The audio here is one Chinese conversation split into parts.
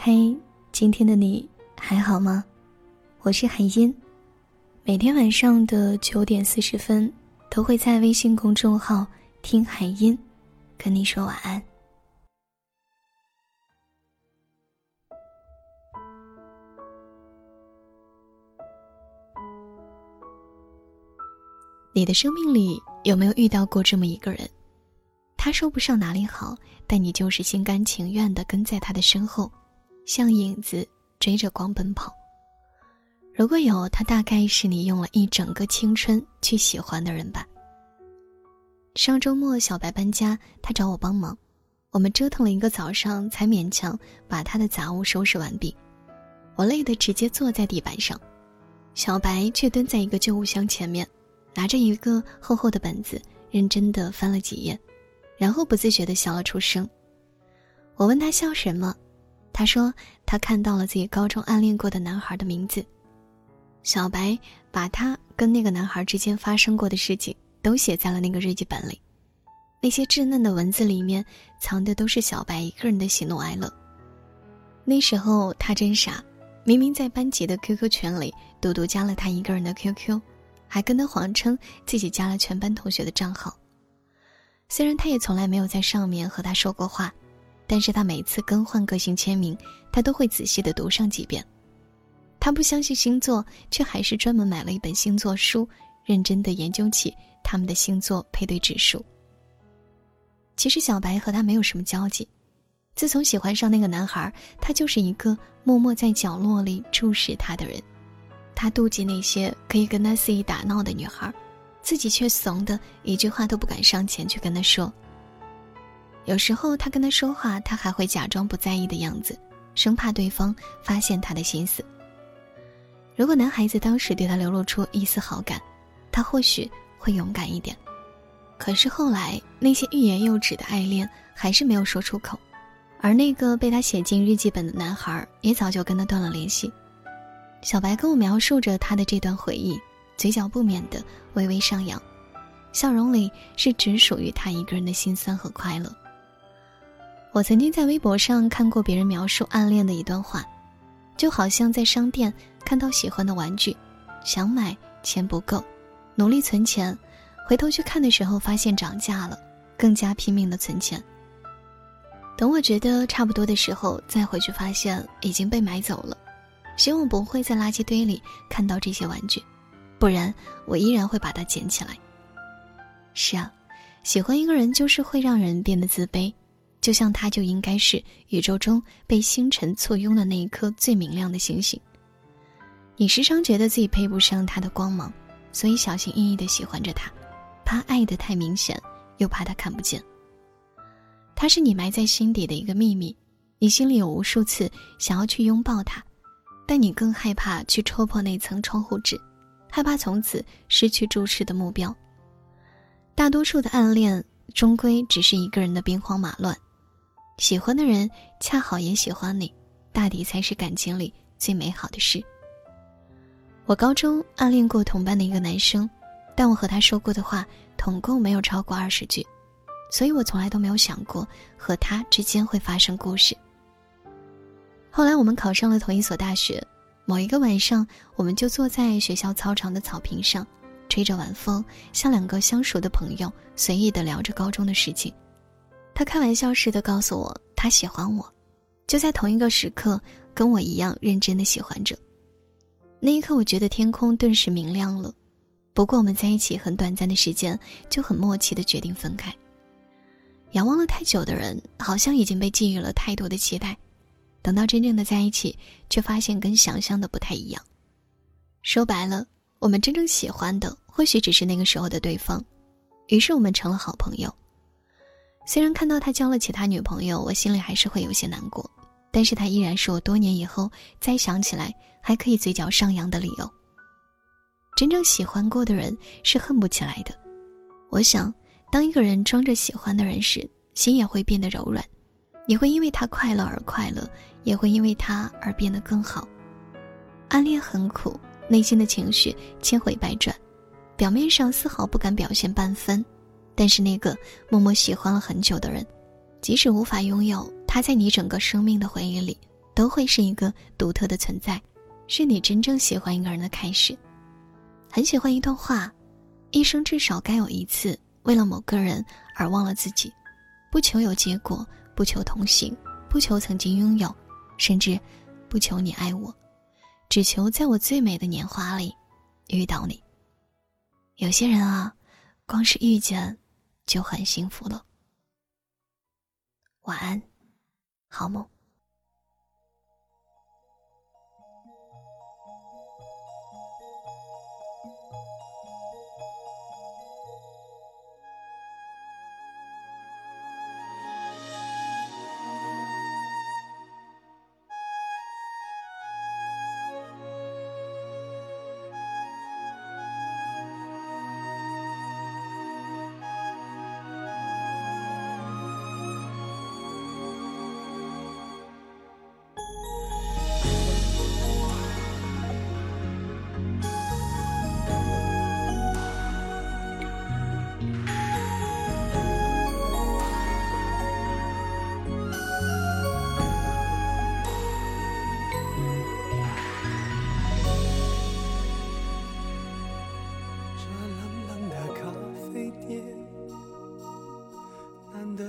嘿，今天的你还好吗？我是海音，每天晚上的九点四十分都会在微信公众号“听海音”跟你说晚安。你的生命里有没有遇到过这么一个人？他说不上哪里好，但你就是心甘情愿的跟在他的身后。像影子追着光奔跑。如果有他，大概是你用了一整个青春去喜欢的人吧。上周末小白搬家，他找我帮忙，我们折腾了一个早上，才勉强把他的杂物收拾完毕。我累得直接坐在地板上，小白却蹲在一个旧物箱前面，拿着一个厚厚的本子，认真的翻了几页，然后不自觉的笑了出声。我问他笑什么？他说：“他看到了自己高中暗恋过的男孩的名字。”小白把他跟那个男孩之间发生过的事情都写在了那个日记本里。那些稚嫩的文字里面藏的都是小白一个人的喜怒哀乐。那时候他真傻，明明在班级的 QQ 群里独独加了他一个人的 QQ，还跟他谎称自己加了全班同学的账号。虽然他也从来没有在上面和他说过话。但是他每次更换个性签名，他都会仔细的读上几遍。他不相信星座，却还是专门买了一本星座书，认真的研究起他们的星座配对指数。其实小白和他没有什么交集，自从喜欢上那个男孩，他就是一个默默在角落里注视他的人。他妒忌那些可以跟他肆意打闹的女孩，自己却怂的一句话都不敢上前去跟他说。有时候他跟他说话，他还会假装不在意的样子，生怕对方发现他的心思。如果男孩子当时对他流露出一丝好感，他或许会勇敢一点。可是后来那些欲言又止的爱恋还是没有说出口，而那个被他写进日记本的男孩也早就跟他断了联系。小白跟我描述着他的这段回忆，嘴角不免的微微上扬，笑容里是只属于他一个人的心酸和快乐。我曾经在微博上看过别人描述暗恋的一段话，就好像在商店看到喜欢的玩具，想买钱不够，努力存钱，回头去看的时候发现涨价了，更加拼命的存钱。等我觉得差不多的时候再回去发现已经被买走了，希望不会在垃圾堆里看到这些玩具，不然我依然会把它捡起来。是啊，喜欢一个人就是会让人变得自卑。就像他就应该是宇宙中被星辰簇拥的那一颗最明亮的星星。你时常觉得自己配不上他的光芒，所以小心翼翼的喜欢着他，怕爱的太明显，又怕他看不见。他是你埋在心底的一个秘密，你心里有无数次想要去拥抱他，但你更害怕去戳破那层窗户纸，害怕从此失去注视的目标。大多数的暗恋终归只是一个人的兵荒马乱。喜欢的人恰好也喜欢你，大抵才是感情里最美好的事。我高中暗恋过同班的一个男生，但我和他说过的话统共没有超过二十句，所以我从来都没有想过和他之间会发生故事。后来我们考上了同一所大学，某一个晚上，我们就坐在学校操场的草坪上，吹着晚风，像两个相熟的朋友，随意的聊着高中的事情。他开玩笑似的告诉我，他喜欢我，就在同一个时刻，跟我一样认真的喜欢着。那一刻，我觉得天空顿时明亮了。不过，我们在一起很短暂的时间，就很默契的决定分开。仰望了太久的人，好像已经被寄予了太多的期待，等到真正的在一起，却发现跟想象的不太一样。说白了，我们真正喜欢的，或许只是那个时候的对方。于是，我们成了好朋友。虽然看到他交了其他女朋友，我心里还是会有些难过，但是他依然是我多年以后再想起来还可以嘴角上扬的理由。真正喜欢过的人是恨不起来的。我想，当一个人装着喜欢的人时，心也会变得柔软，你会因为他快乐而快乐，也会因为他而变得更好。暗恋很苦，内心的情绪千回百转，表面上丝毫不敢表现半分。但是那个默默喜欢了很久的人，即使无法拥有他在你整个生命的回忆里，都会是一个独特的存在，是你真正喜欢一个人的开始。很喜欢一段话：一生至少该有一次，为了某个人而忘了自己，不求有结果，不求同行，不求曾经拥有，甚至不求你爱我，只求在我最美的年华里遇到你。有些人啊，光是遇见就很幸福了。晚安，好梦。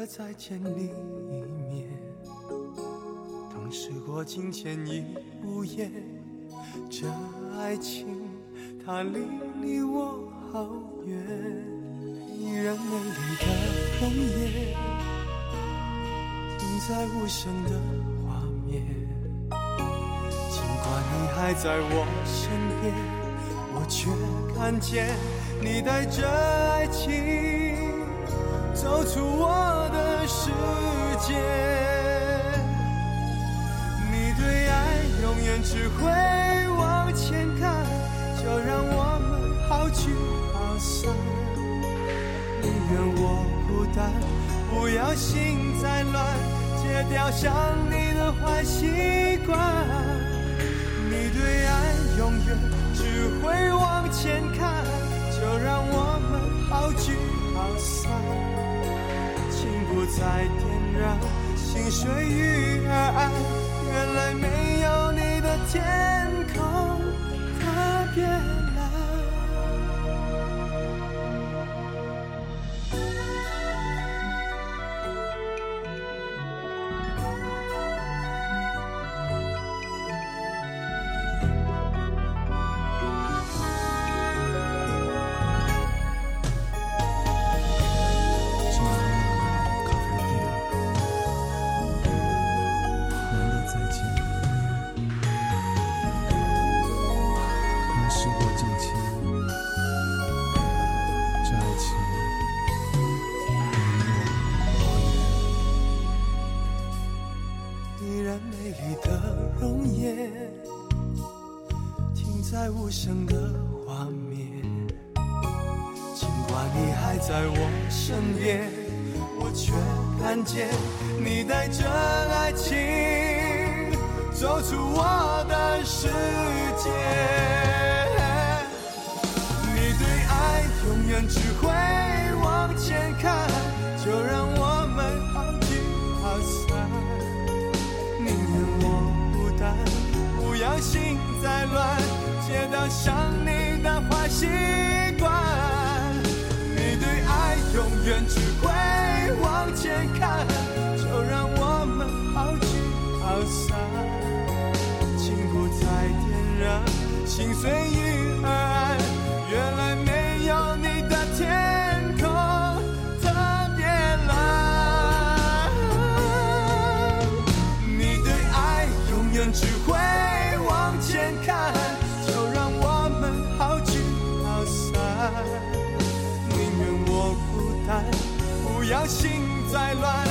再见你一面，同时过境迁已无言。这爱情它离离我好远，依然美丽的容颜，停在无声的画面。尽管你还在我身边，我却看见你带着爱情走出我的。世界，你对爱永远只会往前看，就让我们好聚好散。宁愿我孤单，不要心再乱，戒掉想你的坏习惯。你对爱永远只会往前看，就让我们好聚好散。不再点燃心随雨而安，原来没有你的天空特别。在无声的画面，尽管你还在我身边，我却看见你带着爱情走出我的世界。你对爱永远只会往前看，就让我们好聚好散。宁愿我孤单，不要心再乱。戒掉想你的坏习惯，你对爱永远只会往前看，就让我们好聚好散，情不再点燃，心随遇而安。原来没有你的天空特别蓝，你对爱永远只会心在乱，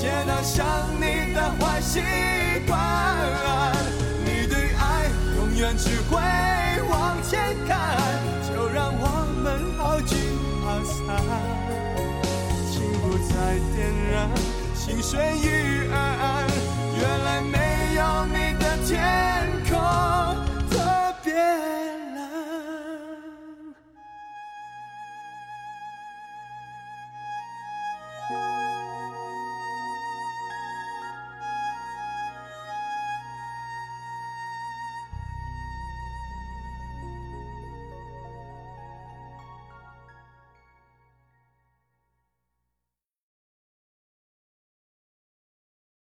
戒掉想你的坏习惯。你对爱永远只会往前看，就让我们好聚好散。情不再点燃，心随遇而安。